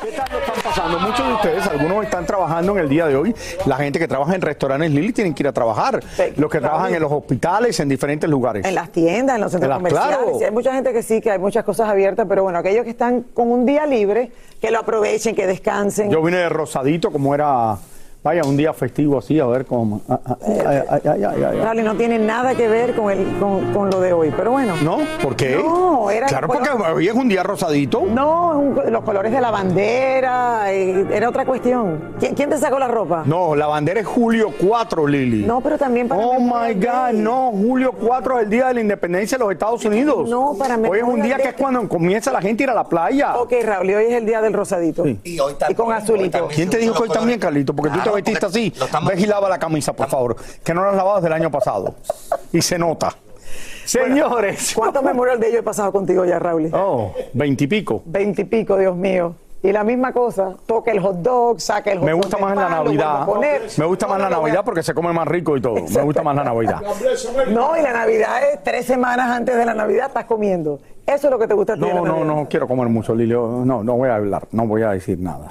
¿Qué tal lo están pasando? Muchos de ustedes, algunos están trabajando en el día de hoy. La gente que trabaja en restaurantes Lili tienen que ir a trabajar. Los que trabajan en los hospitales, en diferentes lugares. En las tiendas, en los centros En las- comerciales. claro. Hay mucha gente que sí, que hay muchas cosas abiertas, pero bueno, aquellos que están con un día libre, que lo aprovechen, que descansen. Yo vine de rosadito, como era, vaya, un día festivo así, a ver cómo. ay, ay, ay, ay, ay, ay. Dale, no tiene nada que ver con, el, con, con lo de hoy, pero bueno. ¿No? ¿Por qué? No, era- Claro, porque hoy es un día rosadito. No, es un- los colores de la bandera, eh, era otra cuestión. ¿Quién, quién te sacó la ropa? No, la bandera es julio 4, Lili. No, pero también para Oh my God, Day. no, julio 4 es el día de la independencia de los Estados Unidos. No, para Hoy es un día que es cuando comienza la gente a ir a la playa. Ok, Raúl, y hoy es el día del rosadito. Sí. Y hoy también, con hoy azulito. ¿Quién te dijo que hoy también, Carlito? Porque tú te Claro, vestiste así. lo estamos- Ve y lava la camisa, por favor. Que no la has lavado desde el año pasado. Y se nota. Señores. ¿Cuántos Memorial Day yo he pasado contigo ya, Raúl? Oh, veintipico. Veintipico, Dios mío. Y la misma cosa, toque el hot dog, saque el hot Me dog gusta del más en la Navidad. poner. Me gusta más la Navidad porque se come más rico y todo. Me gusta más la Navidad. No, y la Navidad es tres semanas antes de la Navidad estás comiendo. Eso es lo que te gusta a ti de No, no, no quiero comer mucho, Lilio. No, no voy a hablar. No voy a decir nada.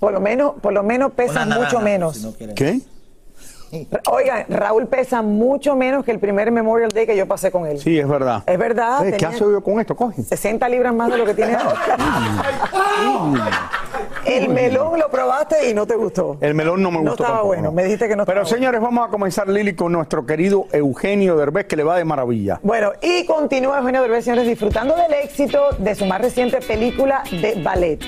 Por lo menos, por lo menos naranja, mucho menos. si no. ¿Qué? Oigan, Raúl pesa mucho menos que el primer Memorial Day que yo pasé con él. Sí, es verdad. Es verdad. Eh, ¿Qué hace yo con esto? Coge. 60 libras más de lo que tiene ahora. el melón lo probaste y no te gustó. El melón no me No gustó. estaba tampoco, bueno, no. me dijiste que no Pero estaba señores, vamos a comenzar, Lili, con nuestro querido Eugenio Derbez, que le va de maravilla. Bueno, y continúa Eugenio Derbez, señores, disfrutando del éxito de su más reciente película de ballet.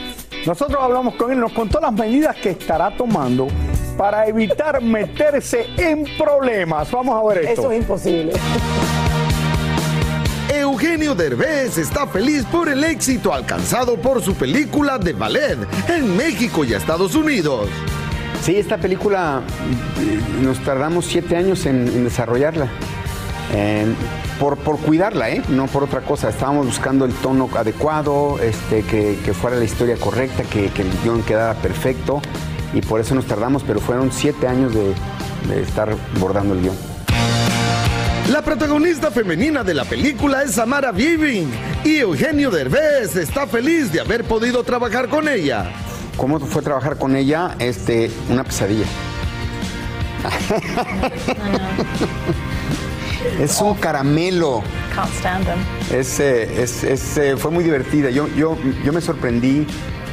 Nosotros hablamos con él, nos contó las medidas que estará tomando para evitar meterse en problemas. Vamos a ver esto. Eso es imposible. Eugenio Derbez está feliz por el éxito alcanzado por su película de ballet en México y Estados Unidos. Sí, esta película eh, nos tardamos siete años en, en desarrollarla. Eh, por, por cuidarla, ¿eh? no por otra cosa. Estábamos buscando el tono adecuado, este, que, que fuera la historia correcta, que, que el guion quedara perfecto. Y por eso nos tardamos, pero fueron siete años de, de estar bordando el guion. La protagonista femenina de la película es Samara Weaving y Eugenio Derbez está feliz de haber podido trabajar con ella. ¿Cómo fue trabajar con ella? Este, una pesadilla. Es un caramelo. Can't stand them. Es, es- es, fue muy divertida. Yo, yo, yo me sorprendí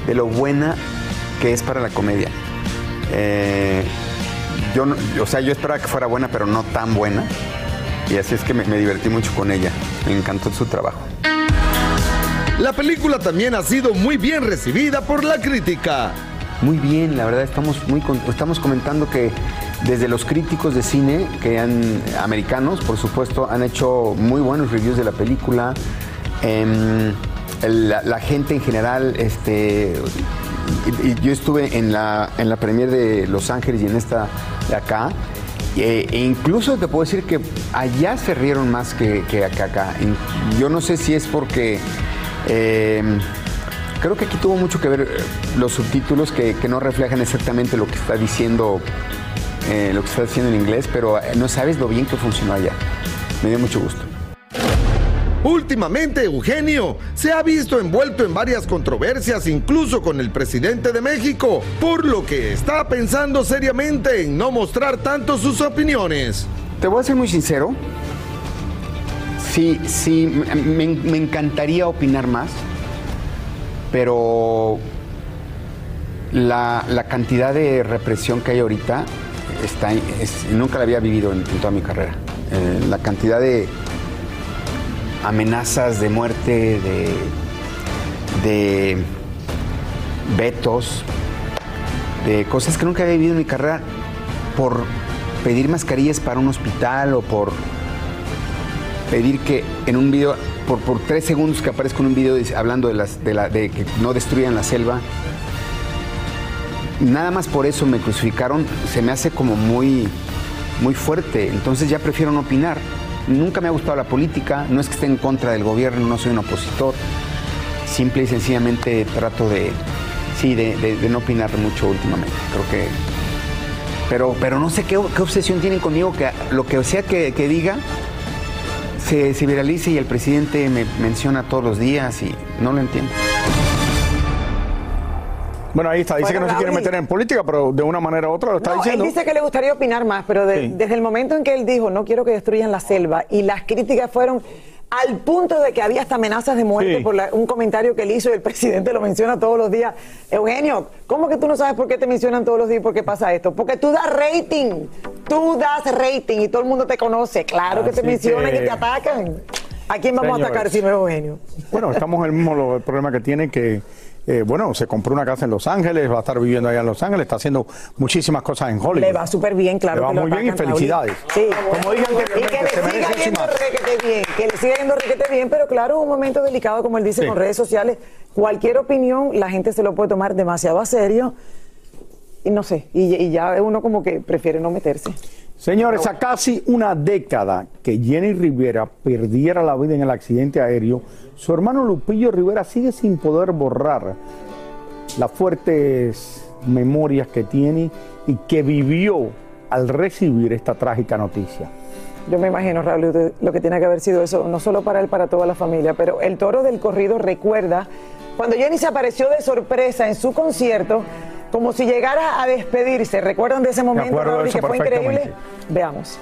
de lo buena que es para la comedia. Eh, yo, o sea, yo esperaba que fuera buena, pero no tan buena. Y así es que me, me divertí mucho con ella. Me encantó su trabajo. La película también ha sido muy bien recibida por la crítica. Muy bien, la verdad estamos muy estamos comentando que desde los críticos de cine que han americanos, por supuesto, han hecho muy buenos reviews de la película. Em, la, gente en general, este, yo estuve en la en la premier de Los Ángeles y en esta de acá. E, e incluso te puedo decir que allá se rieron más que, que acá. Yo no sé si es porque em, Creo que aquí tuvo mucho que ver eh, los subtítulos que, que no reflejan exactamente lo que está diciendo eh, lo que estás haciendo en inglés, pero eh, no sabes lo bien que funcionó allá. Me dio mucho gusto. Últimamente, Eugenio se ha visto envuelto en varias controversias, incluso con el presidente de México, por lo que está pensando seriamente en no mostrar tanto sus opiniones. Te voy a ser muy sincero. Sí, sí, me, me encantaría opinar más, pero la, la cantidad de represión que hay ahorita está, es- nunca la había vivido en, toda mi carrera. Eh, la cantidad de amenazas de muerte, de vetos, de cosas que nunca había vivido en mi carrera por pedir mascarillas para un hospital o por pedir que en un video, por, tres segundos que aparezca en un video hablando de, que no destruyan la selva, nada más por eso me crucificaron, se me hace como muy, muy fuerte. Entonces ya prefiero no opinar. Nunca me ha gustado la política, no es que esté en contra del gobierno, no soy un opositor. Simple y sencillamente trato de, sí, de no opinar mucho últimamente. Creo que. Pero, pero no sé qué, qué obsesión tienen conmigo, que lo que sea que, que diga se, se viralice y el presidente me menciona todos los días y no lo entiendo. Bueno, ahí está. Dice Bueno, que no se quiere meter en política, pero de una manera u otra lo está No, diciendo. Él dice que le gustaría opinar más, pero de- Sí. desde el momento en que él dijo no quiero que destruyan la selva y las críticas fueron al punto de que había hasta amenazas de muerte Sí. por la- un comentario que él hizo y el presidente lo menciona todos los días. Eugenio, ¿cómo que tú no sabes por qué te mencionan todos los días y por qué pasa esto? Porque tú das rating, tú das rating y todo el mundo te conoce. Claro que te mencionan que- y te atacan. ¿A quién vamos a atacar si no es Eugenio? Bueno, estamos en el mismo lo- el problema que tiene que, eh, bueno, se compró una casa en Los Ángeles, va a estar viviendo allá en Los Ángeles, está haciendo muchísimas cosas en Hollywood. Le va súper bien, claro. Le va que muy bien y felicidades. Sí. Como dije y que anteriormente, le se siga merece yendo más. requete bien, que le siga yendo requete bien, pero claro, un momento delicado, como él dice, Sí. con redes sociales. Cualquier opinión, la gente se lo puede tomar demasiado a serio. Y no sé, y, y ya uno como que prefiere no meterse. Señores, a casi una década que Jenny Rivera perdiera la vida en el accidente aéreo, su hermano Lupillo Rivera sigue sin poder borrar las fuertes memorias que tiene y que vivió al recibir esta trágica noticia. Yo me imagino, Raúl, lo que tiene que haber sido eso, no solo para él, para toda la familia, pero el toro del corrido recuerda cuando Jenny se apareció de sorpresa en su concierto, como si llegara a despedirse. ¿Recuerdan de ese momento, de Raúl, que fue increíble? Veamos.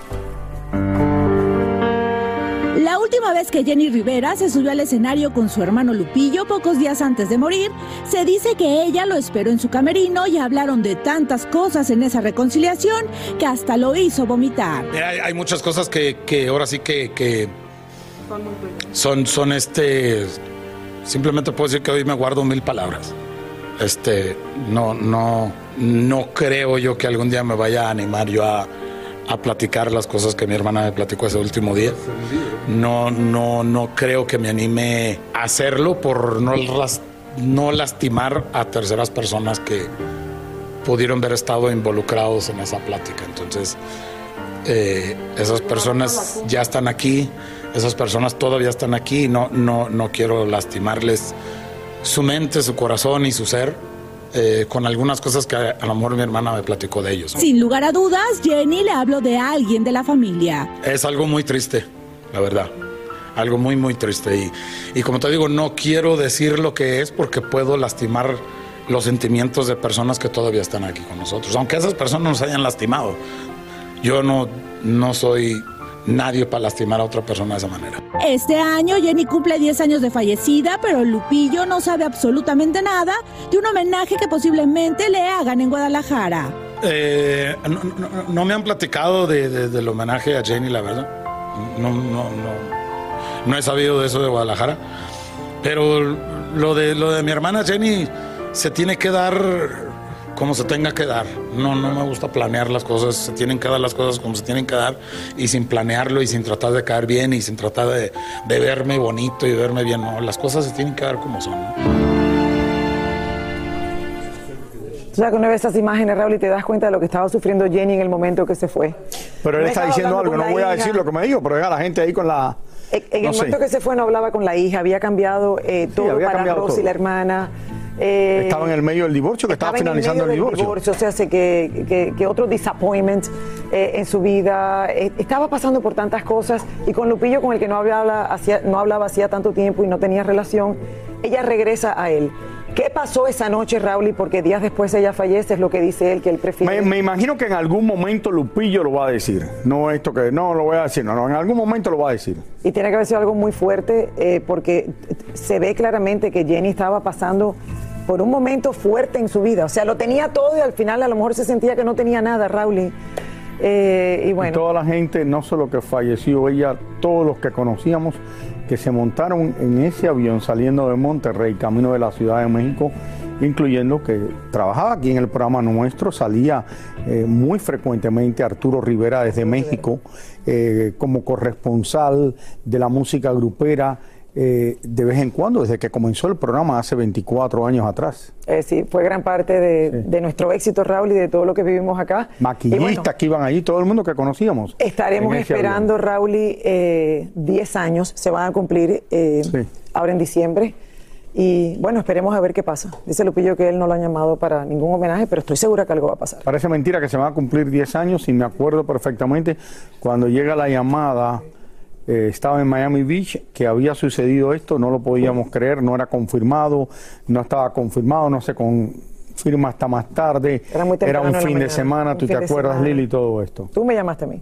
La última vez que Jenny Rivera se subió al escenario con su hermano Lupillo pocos días antes de morir, se dice que ella lo esperó en su camerino y hablaron de tantas cosas en esa reconciliación que hasta lo hizo vomitar. Mira, hay, muchas cosas que, que ahora sí que, que son, son este. Simplemente puedo decir que hoy me guardo mil palabras. Este, no, no, no creo yo que algún día me vaya a animar yo a, a platicar las cosas que mi hermana me platicó ese último día. No, no, no creo que me anime a hacerlo por no, no lastimar a terceras personas que pudieron haber estado involucrados en esa plática. Entonces, eh, esas personas ya están aquí, esas personas todavía están aquí, no, no, no quiero lastimarles su mente, su corazón y su ser eh, con algunas cosas que a, a lo mejor mi hermana me platicó de ellos. Sin lugar a dudas, Jenny le habló de alguien de la familia. Es algo muy triste, la verdad. Algo muy, muy triste. Y, y como te digo, no quiero decir lo que es porque puedo lastimar los sentimientos de personas que todavía están aquí con nosotros. Aunque esas personas nos hayan lastimado. Yo no, no soy nadie para lastimar a otra persona de esa manera. Este año Jenny cumple 10 años de fallecida, pero Lupillo no sabe absolutamente nada de un homenaje que posiblemente le hagan en Guadalajara. Eh, no, no- no me han platicado de- de- del homenaje a Jenny, la verdad. No, no, no, no he sabido de eso de Guadalajara. Pero lo de, lo de mi hermana Jenny se tiene que dar como se tenga que dar. No, no me gusta planear las cosas. Se tienen que dar las cosas como se tienen que dar y sin planearlo y sin tratar de caer bien y sin tratar de, de verme bonito y verme bien. No, las cosas se tienen que dar como son. ¿no? O sea, que uno ve esas imágenes, Raúl, y te das cuenta de lo que estaba sufriendo Jenny en el momento que se fue. Pero él No está diciendo algo, no voy a decir lo que me dijo, pero deja a la gente ahí con la... En, en no el sé. momento que se fue no hablaba con la hija, había cambiado eh, todo había para cambiado Rosy, todo. la hermana. Eh, estaba en el medio del divorcio, que estaba, finalizando el, divorcio. O sea, hace que, que, otro disappointment eh, en su vida. Eh, estaba pasando por tantas cosas y con Lupillo, con el que no hablaba, hacía, no hablaba hacía tanto tiempo y no tenía relación, ella regresa a él. ¿Qué pasó esa noche, Raúl? Porque días después ella fallece, es lo que dice él, que él prefiere. Me, imagino que en algún momento Lupillo lo va a decir. No esto que, no lo voy a decir, no, no, en algún momento lo va a decir. Y tiene que haber sido algo muy fuerte, eh, porque se ve claramente que Jenny estaba pasando por un momento fuerte en su vida. O sea, lo tenía todo y al final a lo mejor se sentía que no tenía nada, Raúl. Eh, y bueno. toda la gente, no solo que falleció ella, todos los que conocíamos, que se montaron en ese avión saliendo de Monterrey, camino de la Ciudad de México, incluyendo que trabajaba aquí en el programa nuestro, salía eh, muy frecuentemente Arturo Rivera desde México eh, como corresponsal de la música grupera. Eh, de vez en cuando, desde que comenzó el programa hace 24 años atrás. sí, fue gran parte de, nuestro éxito, Raúl, y de todo lo que vivimos acá. Maquillistas que iban allí, todo el mundo que conocíamos. Estaremos esperando, Raúl, 10 años, se van a cumplir ahora en diciembre. Y bueno, esperemos a ver qué pasa. Dice Lupillo que él no lo ha llamado para ningún homenaje, pero estoy segura que algo va a pasar. Parece mentira que se van a cumplir 10 años y me acuerdo perfectamente cuando llega la llamada, eh, estaba en Miami Beach, que había sucedido esto, no lo podíamos creer, no era confirmado, no estaba confirmado, no se confirma hasta más tarde. Era, un fin de semana, tú te acuerdas, Lili, todo esto. Tú me llamaste a mí.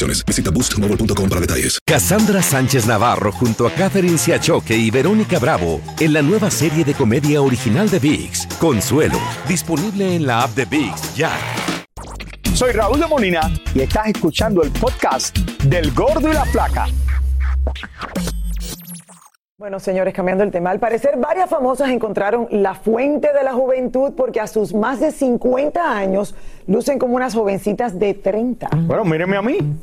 Visita boostmobile.com para detalles. Cassandra Sánchez Navarro junto a Catherine Siachoque y Verónica Bravo en la nueva serie de comedia original de VIX, Consuelo, disponible en la app de VIX ya. Soy Raúl de Molina y estás escuchando el podcast del Gordo y la Placa. Bueno, señores, cambiando el tema. Al parecer, varias famosas encontraron la fuente de la juventud porque a sus más de 50 años lucen como unas jovencitas de 30. Bueno, mírenme a mí.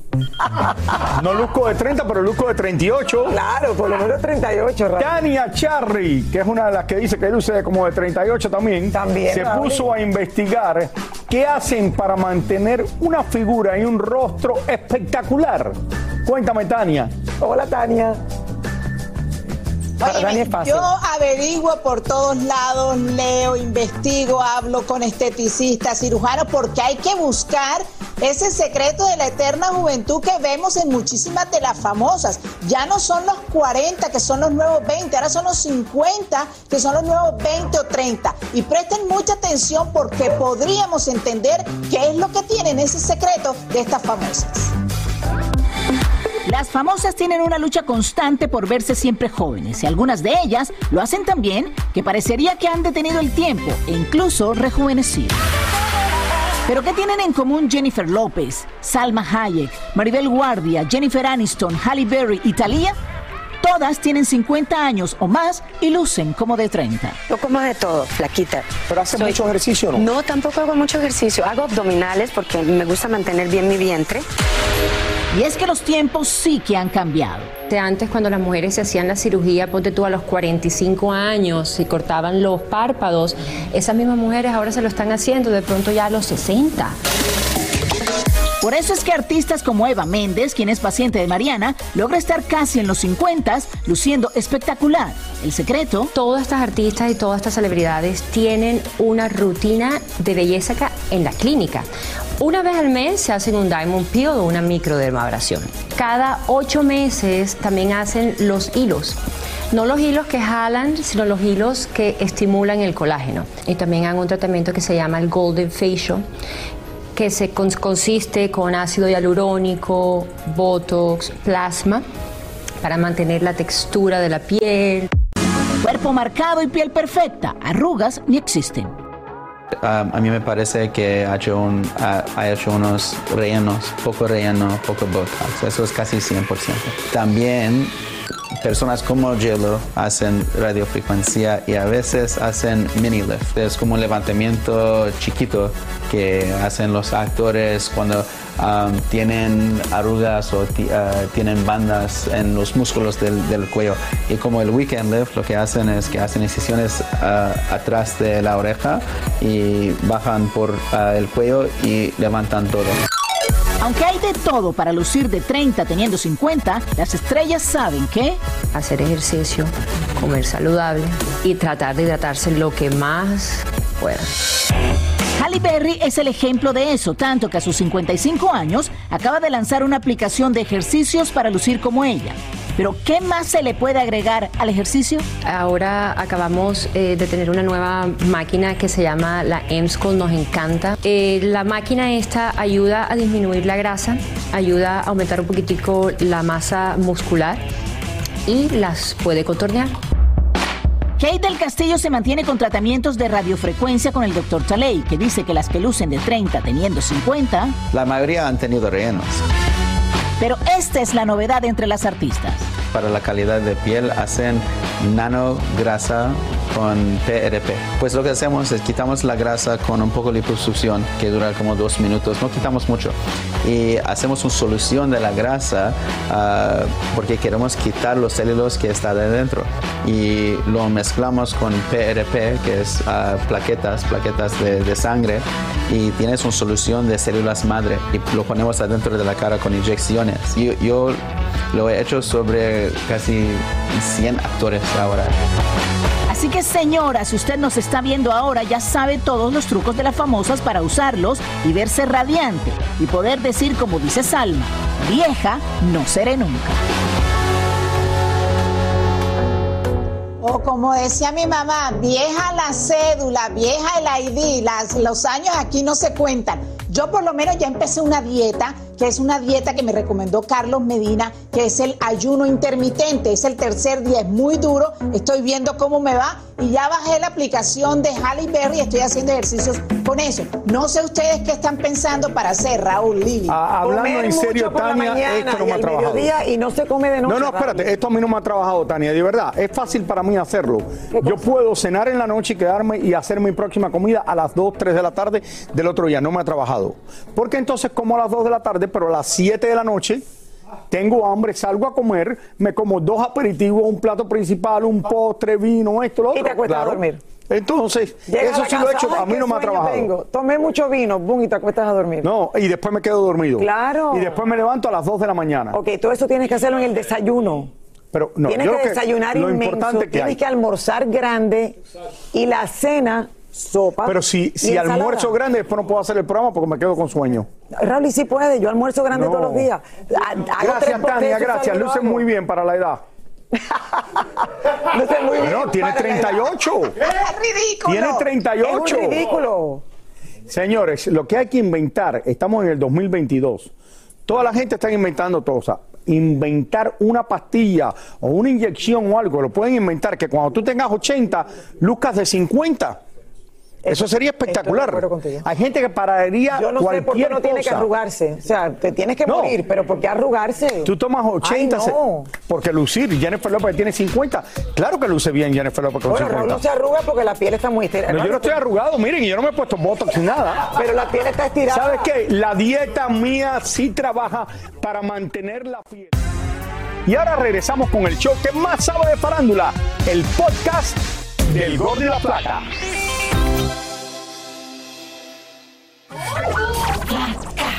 No luzco de 30, pero luzco de 38. Claro, por lo menos 38. Tania Charry, que es una de las que dice que luce como de 38 también, también se puso a investigar qué hacen para mantener una figura y un rostro espectacular. Cuéntame, Tania. Hola, Tania. Yo averiguo por todos lados, leo, investigo, hablo con esteticistas, cirujanos, porque hay que buscar ese secreto de la eterna juventud que vemos en muchísimas de las famosas. Ya no son los 40 que son los nuevos 20, ahora son los 50 que son los nuevos 20 o 30. Y presten mucha atención porque podríamos entender qué es lo que tienen ese secreto de estas famosas. Las famosas tienen una lucha constante por verse siempre jóvenes y algunas de ellas lo hacen tan bien que parecería que han detenido el tiempo e incluso rejuvenecido. ¿Pero qué tienen en común Jennifer López, Salma Hayek, Maribel Guardia, Jennifer Aniston, Halle Berry y Thalía? Todas tienen 50 años o más y lucen como de 30. Yo como de todo, flaquita. ¿Pero hace mucho ejercicio no? No, tampoco hago mucho ejercicio. Hago abdominales porque me gusta mantener bien mi vientre. Y es que los tiempos sí que han cambiado. Antes cuando las mujeres se hacían la cirugía, ponte tú a los 45 años y cortaban los párpados, esas mismas mujeres ahora se lo están haciendo de pronto ya a los 60. Por eso es que artistas como Eva Méndez, quien es paciente de Mariana, logra estar casi en los 50, luciendo espectacular. El secreto. Todas estas artistas y todas estas celebridades tienen una rutina de belleza en la clínica. Una vez al mes se hacen un diamond peel o una microdermabrasión. Cada ocho meses también hacen los hilos. No los hilos que jalan, sino los hilos que estimulan el colágeno. Y también hagan un tratamiento que se llama el Golden Facial, que se consiste con ácido hialurónico, botox, plasma, para mantener la textura de la piel. Cuerpo marcado y piel perfecta, arrugas ni existen. Um, a mí me parece que ha hecho, ha, hecho unos rellenos, poco relleno, poco botox. Eso es casi 100%. También personas como Jello hacen radiofrecuencia y a veces hacen mini lift. Es como un levantamiento chiquito que hacen los actores cuando um, tienen arrugas o uh, tienen bandas en los músculos del, del cuello. Y como el weekend lift, lo que hacen es que hacen incisiones uh, atrás de la oreja y bajan por uh, el cuello y levantan todo. Aunque hay de todo para lucir de 30 teniendo 50, las estrellas saben que Hacer ejercicio, comer saludable y tratar de hidratarse lo que más pueda. Halle Berry es el ejemplo de eso, tanto que a sus 55 años acaba de lanzar una aplicación de ejercicios para lucir como ella. Pero ¿qué más se le puede agregar al ejercicio? Ahora acabamos eh, de tener una nueva máquina que se llama la EMSCO, nos encanta. Eh, la máquina esta ayuda a disminuir la grasa, ayuda a aumentar un poquitico la masa muscular y las puede contornear. Kate del Castillo se mantiene con tratamientos de radiofrecuencia con el Dr. Taley, que dice que las que lucen de 30 teniendo 50, La mayoría han tenido rellenos. pero esta es la novedad entre las artistas. Para la calidad de piel hacen nanograsa con PRP. Pues lo que hacemos es quitamos la grasa con un poco de liposucción que dura como dos minutos, no quitamos mucho. Y hacemos una solución de la grasa ah, porque queremos quitar los células que están de dentro. Y lo mezclamos con PRP, que es ah, plaquetas, plaquetas de, de sangre, y tienes una solución de células madre y lo ponemos adentro de la cara con inyecciones. Yo, yo lo he hecho sobre casi 100 actores ahora. Así que señora, si usted nos está viendo ahora, ya sabe todos los trucos de las famosas para usarlos y verse radiante y poder decir como dice Salma, vieja no seré nunca. O como decía mi mamá, vieja la cédula, vieja el ID, las, los años aquí no se cuentan. Yo por lo menos ya empecé una dieta, que es una dieta que me recomendó Carlos Medina, que es el ayuno intermitente. Es el tercer día, es muy duro. Estoy viendo cómo me va y ya bajé la aplicación de Halle Berry y estoy haciendo ejercicios con eso. No sé ustedes qué están pensando para hacer, Raúl Lili. Ah, hablando Comer en serio, Tania, esto no y me ha trabajado. mediodía y no se come de noche. No, no, espérate, esto a mí no me ha trabajado, Tania, de verdad. Es fácil para mí hacerlo. Yo puedo cenar en la noche y quedarme y hacer mi próxima comida a las 2, 3 de la tarde del otro día. No me ha trabajado. Porque entonces como a las 2 de la tarde, pero a las 7 de la noche tengo hambre, salgo a comer, me como dos aperitivos, un plato principal, un postre, vino, esto, lo otro. Y te acuestas a dormir. Entonces, Llega eso sí lo he hecho, "Ay, a mí no me ha trabajado. tengo". Tomé mucho vino, boom, y te acuestas a dormir. No, y después me quedo dormido. Claro. Y después me levanto a las 2 de la mañana. Ok, todo eso tienes que hacerlo en el desayuno. Pero no, tienes yo que desayunar lo inmenso, importante que tienes hay. que almorzar grande y la cena, sopa. Pero si, si ensalada. almuerzo grande, después no puedo hacer el programa porque me quedo con sueño. Raúl, y sí puede, yo almuerzo grande No. todos los días. Tres Gracias, Tania, gracias. Luce muy bien para la edad. Luce muy bien No, tiene para la edad. 38. Es ridículo. Tiene 38. Es un ridículo. Señores, lo que hay que inventar, estamos en el 2022. Toda la gente está inventando cosas. Inventar una pastilla o una inyección o algo, lo pueden inventar que cuando tú tengas 80, luzcas de 50. Eso sería espectacular. Hay gente que pararía Yo no sé por qué cualquier no tiene que arrugarse. O sea, te tienes que No. morir, pero ¿por qué arrugarse? Tú tomas 80, Ay, no. porque lucir, Jennifer López tiene 50. Claro que luce bien Jennifer López con Bueno, Raúl 50. no se arruga porque la piel está muy estirada. No, yo no estoy arrugado, miren, y yo no me he puesto botox ni nada. Pero la piel está estirada. ¿Sabes qué? La dieta mía sí trabaja para mantener la piel. Y ahora regresamos con el show que más sabe de farándula, el podcast del Gol de la Plata.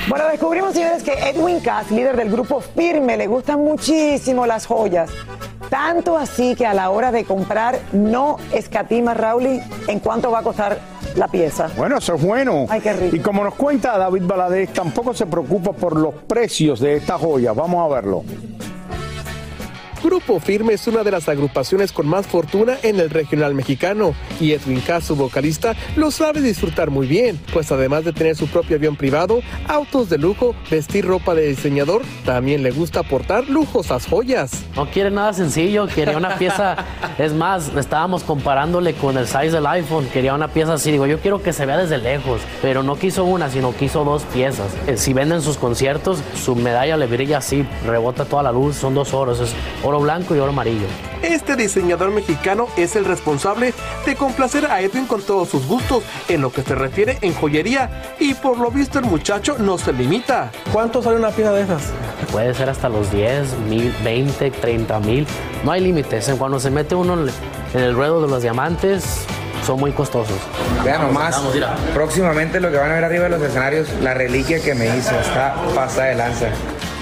Bueno, descubrimos, señores, que Edwin Cass, líder del grupo Firme, le gustan muchísimo las joyas. Tanto así que a la hora de comprar no escatima, Raúl, en cuánto va a costar la pieza. Bueno, eso es bueno. Ay, qué rico. Y como nos cuenta David Baladés, tampoco se preocupa por los precios de esta joya. Vamos a verlo. Grupo Firme es una de las agrupaciones con más fortuna en el regional mexicano y Edwin Cass, su vocalista, lo sabe disfrutar muy bien, pues además de tener su propio avión privado, autos de lujo, vestir ropa de diseñador, también le gusta portar lujosas joyas. No quiere nada sencillo, quería una pieza, es más, estábamos comparándole con el size del iPhone, quería una pieza así, digo, yo quiero que se vea desde lejos, pero no quiso una, sino quiso dos piezas. Eh, Si venden sus conciertos, su medalla le brilla así, rebota toda la luz, son dos oros, es oro blanco y oro amarillo. Este diseñador mexicano es el responsable de complacer a Edwin con todos sus gustos en lo que se refiere en joyería y por lo visto el muchacho no se limita. ¿Cuánto sale una pieza de esas? Puede ser hasta los 10, mil, 20, 30 mil. No hay límites. Cuando se mete uno en el ruedo de los diamantes, son muy costosos. Vean nomás, próximamente lo que van a ver arriba de los escenarios, la reliquia que me hizo, está pasada de lanza.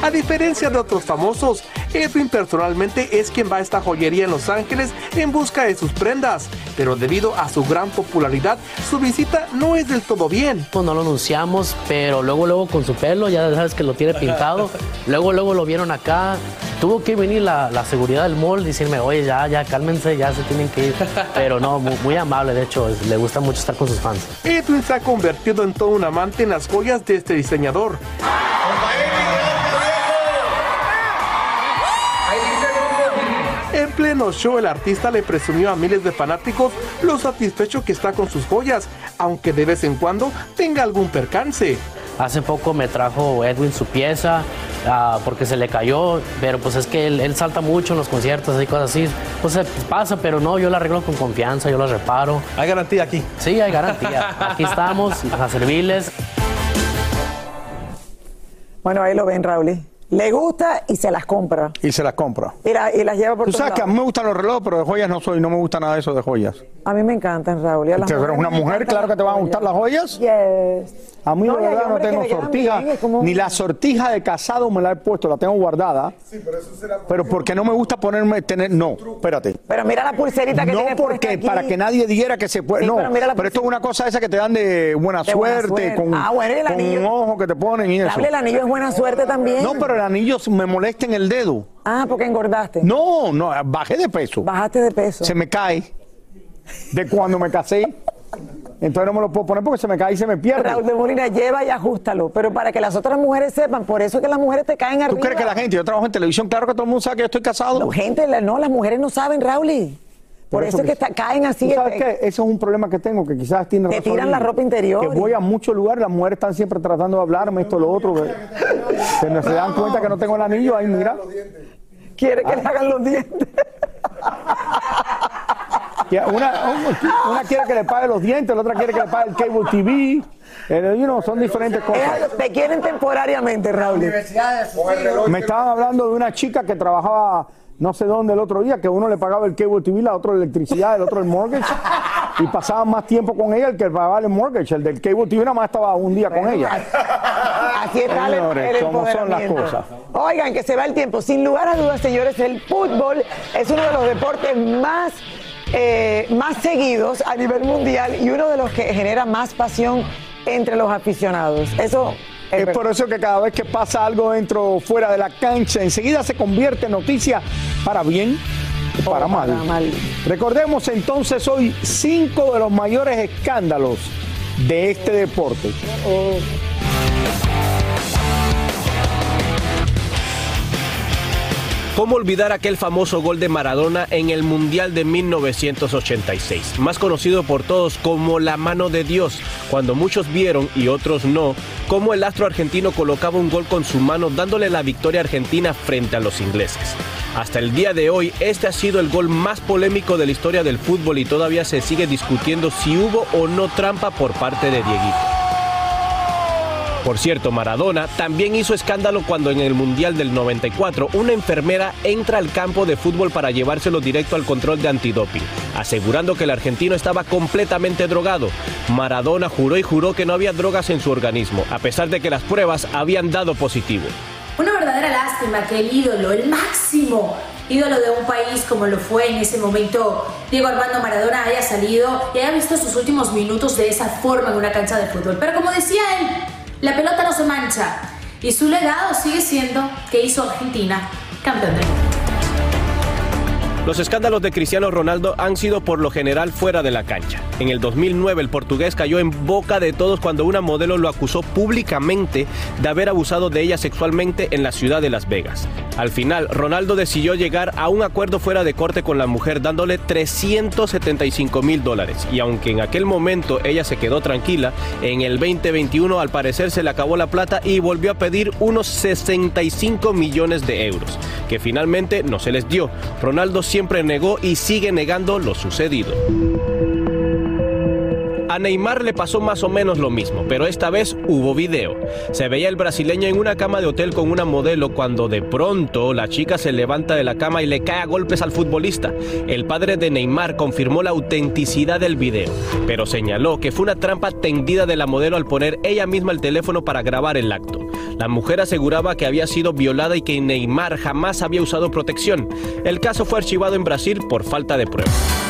A diferencia de otros famosos, Edwin personalmente es quien va a esta joyería en Los Ángeles en busca de sus prendas, pero debido a su gran popularidad, su visita no es del todo bien. Pues no lo anunciamos, pero luego, luego con su pelo, ya sabes que lo tiene pintado, luego, luego lo vieron acá, tuvo que venir la, seguridad del mall decirme, oye, ya, ya, cálmense, ya se tienen que ir, pero no, muy, muy amable, de hecho, le gusta mucho estar con sus fans. Edwin se ha convertido en todo un amante en las joyas de este diseñador. Pleno show, el artista le presumió a miles de fanáticos lo satisfecho que está con sus joyas, aunque de vez en cuando tenga algún percance. Hace poco me trajo Edwin su pieza ah, porque se le cayó, pero pues es que él, salta mucho en los conciertos y cosas así. Pues pasa, pero no, yo la arreglo con confianza, yo la reparo. ¿Hay garantía aquí? Sí, hay garantía. Aquí estamos a servirles. Bueno, ahí lo ven, Raúl. Le gusta y se las compra. Y se las compra. Y, y las lleva por Tú sabes que a mí me gustan los relojes, pero de joyas no soy, no me gusta nada de eso de joyas. A mí me encantan, Raúl. Pero eres una mujer, claro que te van a gustar las joyas. Yes. A mí, no, de verdad, no tengo sortija. Ni la sortija de casado me la he puesto, la tengo guardada. Sí, pero eso será. Pero porque no me gusta ponerme, tener. No, espérate. Pero mira la pulserita que no No, porque para que nadie diera que se puede. no, pero, esto es una cosa esa que te dan de buena, suerte, Con, ah, con un ojo que te ponen y eso. el anillo es buena suerte también. No, pero el anillo me molesta en el dedo. Ah, porque engordaste. No, no, bajé de peso. Bajaste de peso. Se me cae de cuando me casé. Entonces no me lo puedo poner porque se me cae y se me pierde. Raúl de Molina, lleva y ajustalo. Pero para que las otras mujeres sepan, por eso es que las mujeres te caen arriba. ¿Tú crees que la gente, yo trabajo en televisión, claro que todo el mundo sabe que yo estoy casado? No, gente, no, las mujeres no saben, Raúl. Por, eso, es que caen así. sabes qué? Eso es un problema que tengo, que quizás tiene Te tiran la ropa interior. Que voy a muchos lugares, las mujeres están siempre tratando de hablarme esto, lo otro. Que no se dan cuenta que no tengo el anillo, ahí mira. Quiere que le hagan los dientes. Una, quiere que le pague los dientes, la otra quiere que le pague el cable TV. Eh, son diferentes cosas. Te quieren temporariamente, Raúl. Me estaban hablando de una chica que trabajaba no sé dónde el otro día, que uno le pagaba el cable TV, la otro la electricidad, el otro el mortgage, y pasaban más tiempo con ella el que pagaba el mortgage. El del cable TV nada más estaba un día con ella. Así está el, ¿cómo son las cosas? Oigan, que se va el tiempo. Sin lugar a dudas, señores, el fútbol es uno de los deportes más eh, más seguidos a nivel mundial y uno de los que genera más pasión entre los aficionados. Eso es, por eso que cada vez que pasa algo dentro o fuera de la cancha, enseguida se convierte en noticia para bien o para, mal. Recordemos entonces hoy cinco de los mayores escándalos de este deporte. Oh. ¿Cómo olvidar aquel famoso gol de Maradona en el Mundial de 1986? Más conocido por todos como la mano de Dios, cuando muchos vieron y otros no, cómo el astro argentino colocaba un gol con su mano dándole la victoria argentina frente a los ingleses. Hasta el día de hoy, este ha sido el gol más polémico de la historia del fútbol y todavía se sigue discutiendo si hubo o no trampa por parte de Dieguito. Por cierto, Maradona también hizo escándalo cuando en el Mundial del 94 una enfermera entra al campo de fútbol para llevárselo directo al control de antidoping, asegurando que el argentino estaba completamente drogado. Maradona juró y juró que no había drogas en su organismo, a pesar de que las pruebas habían dado positivo. Una verdadera lástima que el ídolo, el máximo ídolo de un país como lo fue en ese momento Diego Armando Maradona haya salido y haya visto sus últimos minutos de esa forma en una cancha de fútbol. Pero como decía él, la pelota no se mancha y su legado sigue siendo que hizo Argentina campeón del. Los escándalos de Cristiano Ronaldo han sido por lo general fuera de la cancha. En el 2009 el portugués cayó en boca de todos cuando una modelo lo acusó públicamente de haber abusado de ella sexualmente en la ciudad de Las Vegas. Al final, Ronaldo decidió llegar a un acuerdo fuera de corte con la mujer dándole 375 mil dólares. Y aunque en aquel momento ella se quedó tranquila, en el 2021 al parecer se le acabó la plata y volvió a pedir unos 65 millones de euros. que finalmente no se les dio. Ronaldo negó y sigue negando lo sucedido. A Neymar le pasó más o menos lo mismo, pero esta vez hubo video. Se veía el brasileño en una cama de hotel con una modelo cuando de pronto la chica se levanta de la cama y le cae a golpes al futbolista. El padre de Neymar confirmó la autenticidad del video, pero señaló que fue una trampa tendida de la modelo al poner ella misma el teléfono para grabar el acto. La mujer aseguraba que había sido violada y que Neymar jamás había usado protección. El caso fue archivado en Brasil por falta de pruebas.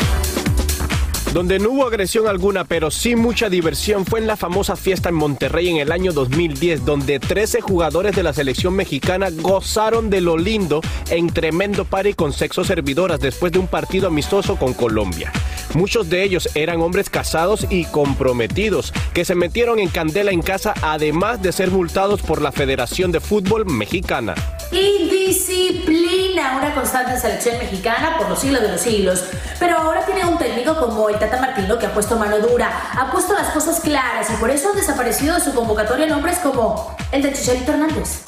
Donde no hubo agresión alguna, pero sí mucha diversión, fue en la famosa fiesta en Monterrey en el año 2010, donde 13 jugadores de la selección mexicana gozaron de lo lindo en tremendo party con sexo servidoras después de un partido amistoso con Colombia. Muchos de ellos eran hombres casados y comprometidos que se metieron en candela en casa además de ser multados por la Federación de Fútbol Mexicana. Indisciplina, una constante selección mexicana por los siglos de los siglos. Pero ahora tiene un técnico como el Tata Martino que ha puesto mano dura, ha puesto las cosas claras y por eso han desaparecido de su convocatoria nombres como el de Chicharito Hernández.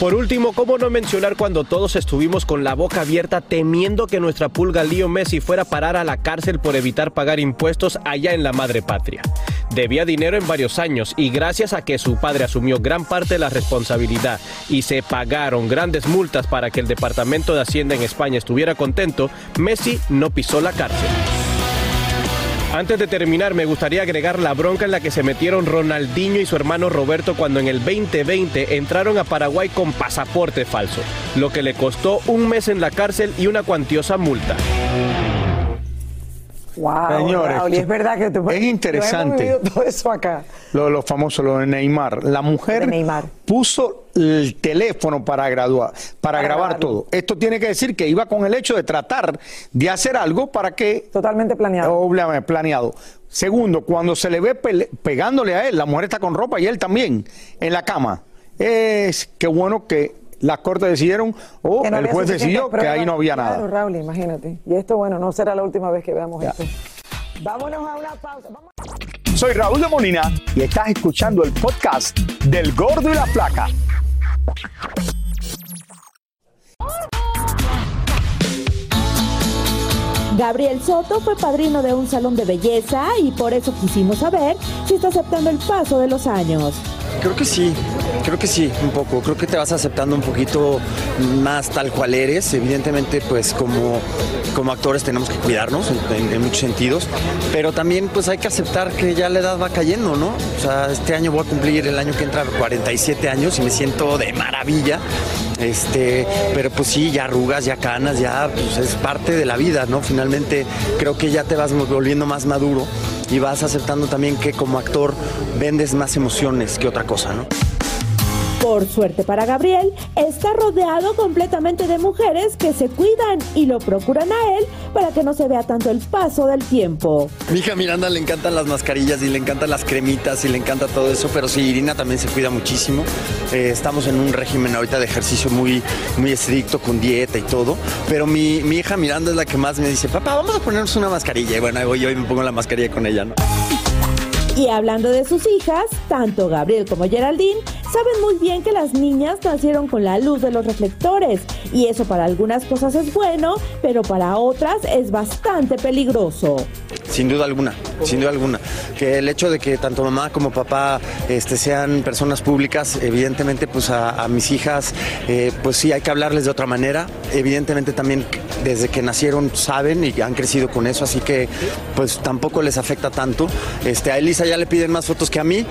Por último, ¿cómo no mencionar cuando todos estuvimos con la boca abierta temiendo que nuestra pulga Leo Messi fuera a parar a la cárcel por evitar pagar impuestos allá en la madre patria? Debía dinero en varios años y gracias a que su padre asumió gran parte de la responsabilidad y se pagaron grandes multas para que el Departamento de Hacienda en España estuviera contento, Messi no pisó la cárcel. Antes de terminar, me gustaría agregar la bronca en la que se metieron Ronaldinho y su hermano Roberto cuando en el 2020 entraron a Paraguay con pasaporte falso, lo que le costó un mes en la cárcel y una cuantiosa multa. Wow, Señores, Raúl, y es verdad que tú, es interesante. vivido todo eso acá. Lo, lo famoso, lo de Neymar. La mujer puso el teléfono para graduar, para, grabar todo. Esto tiene que decir que iba con el hecho de tratar de hacer algo para que totalmente planeado. Obviamente, planeado. Segundo, cuando se le ve pegándole a él, la mujer está con ropa y él también en la cama. Es que bueno que las cortes decidieron o no el juez decidió que ahí no había Claro, nada. Raúl, imagínate. Y esto, bueno, no será la última vez que veamos esto. Vámonos a una pausa. Vamos- Soy Raúl de Molina y estás escuchando el podcast del Gordo y la Placa. Gabriel Soto fue padrino de un salón de belleza y por eso quisimos saber si está aceptando el paso de los años. Creo que sí, creo que sí, un poco. Creo que te vas aceptando un poquito más tal cual eres. Evidentemente, pues como, como actores tenemos que cuidarnos en, en- muchos sentidos, pero también pues hay que aceptar que ya la edad va cayendo, ¿no? O sea, este año voy a cumplir el año que entra 47 años y me siento de maravilla. Este, pero pues sí, ya arrugas, ya canas, ya pues es parte de la vida, ¿no? Finalmente creo que ya te vas volviendo más maduro y vas aceptando también que como actor vendes más emociones que otra cosa, ¿no? Por suerte para Gabriel, está rodeado completamente de mujeres que se cuidan y lo procuran a él para que no se vea tanto el paso del tiempo. Mi hija Miranda le encantan las mascarillas y le encantan las cremitas y le encanta todo eso, pero sí, Irina también se cuida muchísimo. Eh, estamos en un régimen ahorita de ejercicio muy, muy estricto, con dieta y todo, pero mi, mi hija Miranda es la que más me dice, papá, vamos a ponernos una mascarilla. Y bueno, ahí voy yo y me pongo la mascarilla con ella, ¿no? Y hablando de sus hijas, tanto Gabriel como Geraldine saben muy bien que las niñas nacieron con la luz de los reflectores y eso para algunas cosas es bueno, pero para otras es bastante peligroso. Sin duda alguna, sin duda alguna. Que el hecho de que tanto mamá como papá este, sean personas públicas, evidentemente pues a, a mis hijas, eh, pues sí hay que hablarles de otra manera. Evidentemente también desde que nacieron saben y han crecido con eso, así que pues tampoco les afecta tanto. Este, a Elisa ya le piden más fotos que a mí.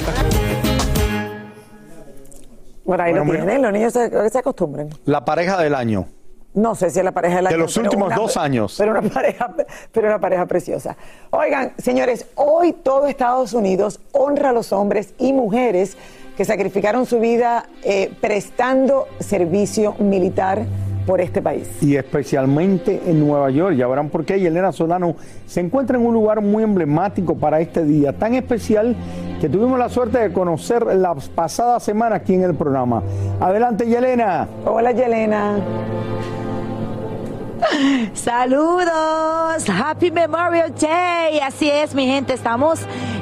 Bueno, ahí lo Bueno, tienen, los niños se, se acostumbran. La pareja del año. No sé si es la pareja del De año, los pero últimos una- dos años. Pero una pareja, pero una pareja preciosa. Oigan, señores, hoy todo Estados Unidos honra a los hombres y mujeres que sacrificaron su vida eh, prestando servicio militar por este país. y especialmente en Nueva York. Ya verán por qué. Y Elena Solano se encuentra en un lugar muy emblemático para este día, tan especial que tuvimos la suerte de conocer la pasada semana aquí en el programa. Adelante, Yelena. Hola, Yelena. Saludos, Happy Memorial Day. Así es, mi gente, estamos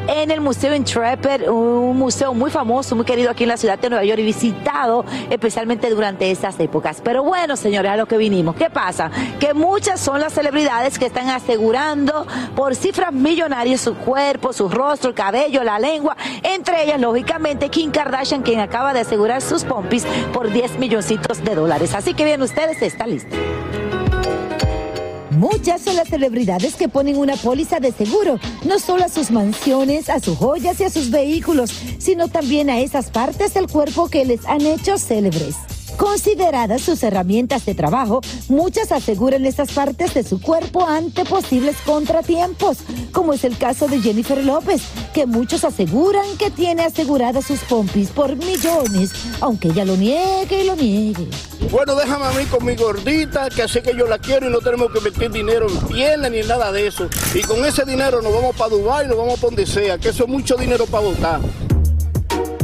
en el Museo Intrepid, un museo muy famoso, muy querido aquí en la ciudad de Nueva York y visitado especialmente durante estas épocas. Pero bueno, señores, a lo que vinimos. ¿Qué pasa? Que muchas son las celebridades que están asegurando por cifras millonarias su cuerpo, su rostro, el cabello, la lengua. Entre ellas, lógicamente, Kim Kardashian, quien acaba de asegurar sus pompis por 10 milloncitos de dólares. Así que bien, ustedes esta lista. Muchas son las celebridades que ponen una póliza de seguro, no solo a sus mansiones, a sus joyas y a sus vehículos, sino también a esas partes del cuerpo que les han hecho célebres. Consideradas sus herramientas de trabajo, muchas aseguran esas partes de su cuerpo ante posibles contratiempos, como es el caso de Jennifer López, que muchos aseguran que tiene aseguradas sus pompis por millones, aunque ella lo niegue y lo niegue. Bueno, déjame a mí con mi gordita, que así que yo la quiero y no tenemos que meter dinero en pierna ni nada de eso. Y con ese dinero nos vamos para Dubái, nos vamos para donde sea, que eso es mucho dinero para votar.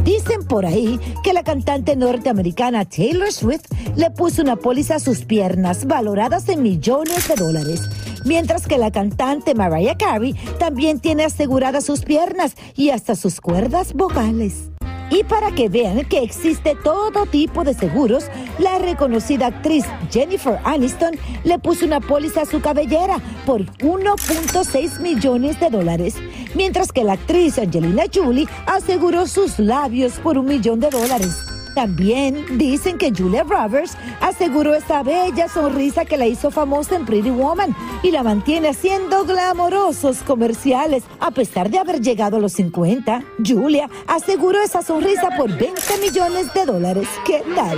Dicen por ahí que la cantante norteamericana Taylor Swift le puso una póliza a sus piernas valoradas en millones de dólares. Mientras que la cantante Mariah Carey también tiene aseguradas sus piernas y hasta sus cuerdas vocales. Y para que vean que existe todo tipo de seguros, la reconocida actriz Jennifer Aniston le puso una póliza a su cabellera por 1.6 millones de dólares, mientras que la actriz Angelina Jolie aseguró sus labios por un millón de dólares. También dicen que Julia Roberts aseguró esa bella sonrisa que la hizo famosa en Pretty Woman y la mantiene haciendo glamorosos comerciales. A pesar de haber llegado a los 50, Julia aseguró esa sonrisa por 20 millones de dólares. ¿Qué tal?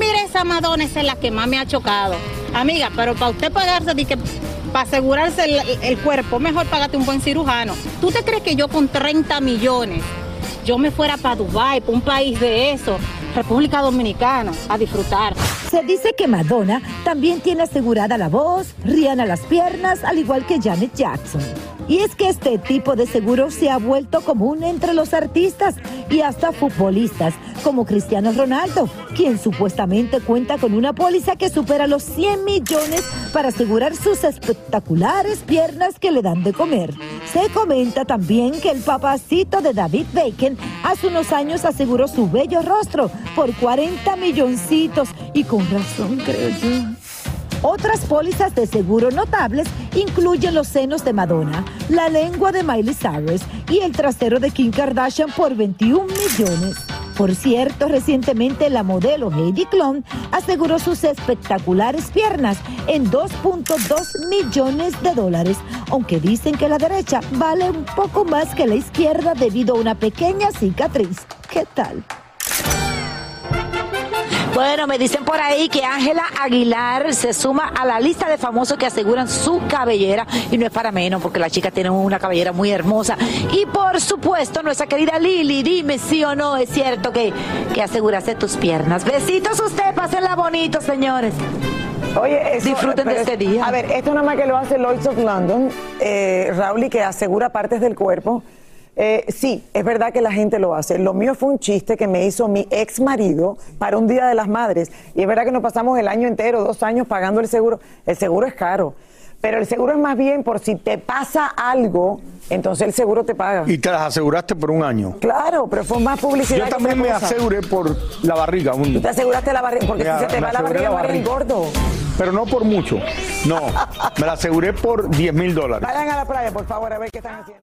Mira, esa Madonna es la que más me ha chocado. Amiga, pero para usted pagarse para asegurarse el, cuerpo, mejor págate un buen cirujano. ¿Tú te crees que yo con 30 millones yo me fuera para Dubái, para un país de eso, República Dominicana, a disfrutar? Se dice que Madonna también tiene asegurada la voz, Rihanna las piernas, al igual que Janet Jackson. Y es que este tipo de seguro se ha vuelto común entre los artistas y hasta futbolistas, como Cristiano Ronaldo, quien supuestamente cuenta con una póliza que supera los 100 millones para asegurar sus espectaculares piernas que le dan de comer. Se comenta también que el papacito de David Bacon hace unos años aseguró su bello rostro por 40 milloncitos y con razón creo yo. Otras pólizas de seguro notables incluyen los senos de Madonna, la lengua de Miley Cyrus y el trasero de Kim Kardashian por 21 millones. Por cierto, recientemente la modelo Heidi Klum aseguró sus espectaculares piernas en 2.2 millones de dólares, aunque dicen que la derecha vale un poco más que la izquierda debido a una pequeña cicatriz. ¿Qué tal? Bueno, me dicen por ahí que Ángela Aguilar se suma a la lista de famosos que aseguran su cabellera y no es para menos porque la chica tiene una cabellera muy hermosa. Y por supuesto, nuestra querida Lili, dime si o no es cierto que, que aseguraste tus piernas. Besitos usted, pásenla bonito, señores. Oye, eso- Disfruten de este es- día. A ver, esto nada más que lo hace Lloyds of London, eh, Raúl, y que asegura partes del cuerpo. Eh, sí, es verdad que la gente lo hace. Lo mío fue un chiste que me hizo mi ex marido para un Día de las Madres. Y es verdad que nos pasamos el año entero, dos años pagando el seguro. El seguro es caro. Pero el seguro es más bien por si te pasa algo, entonces el seguro te paga. Y te las aseguraste por un año. Claro, pero fue más publicidad. Yo que también me cosa. aseguré por la barriga. Un, Tú te aseguraste la barriga, porque Me- si se te va la barriga, barriga. gordo. Pero no por mucho. No, me la aseguré por 10 mil dólares. Vayan a la playa, por favor, a ver qué están haciendo.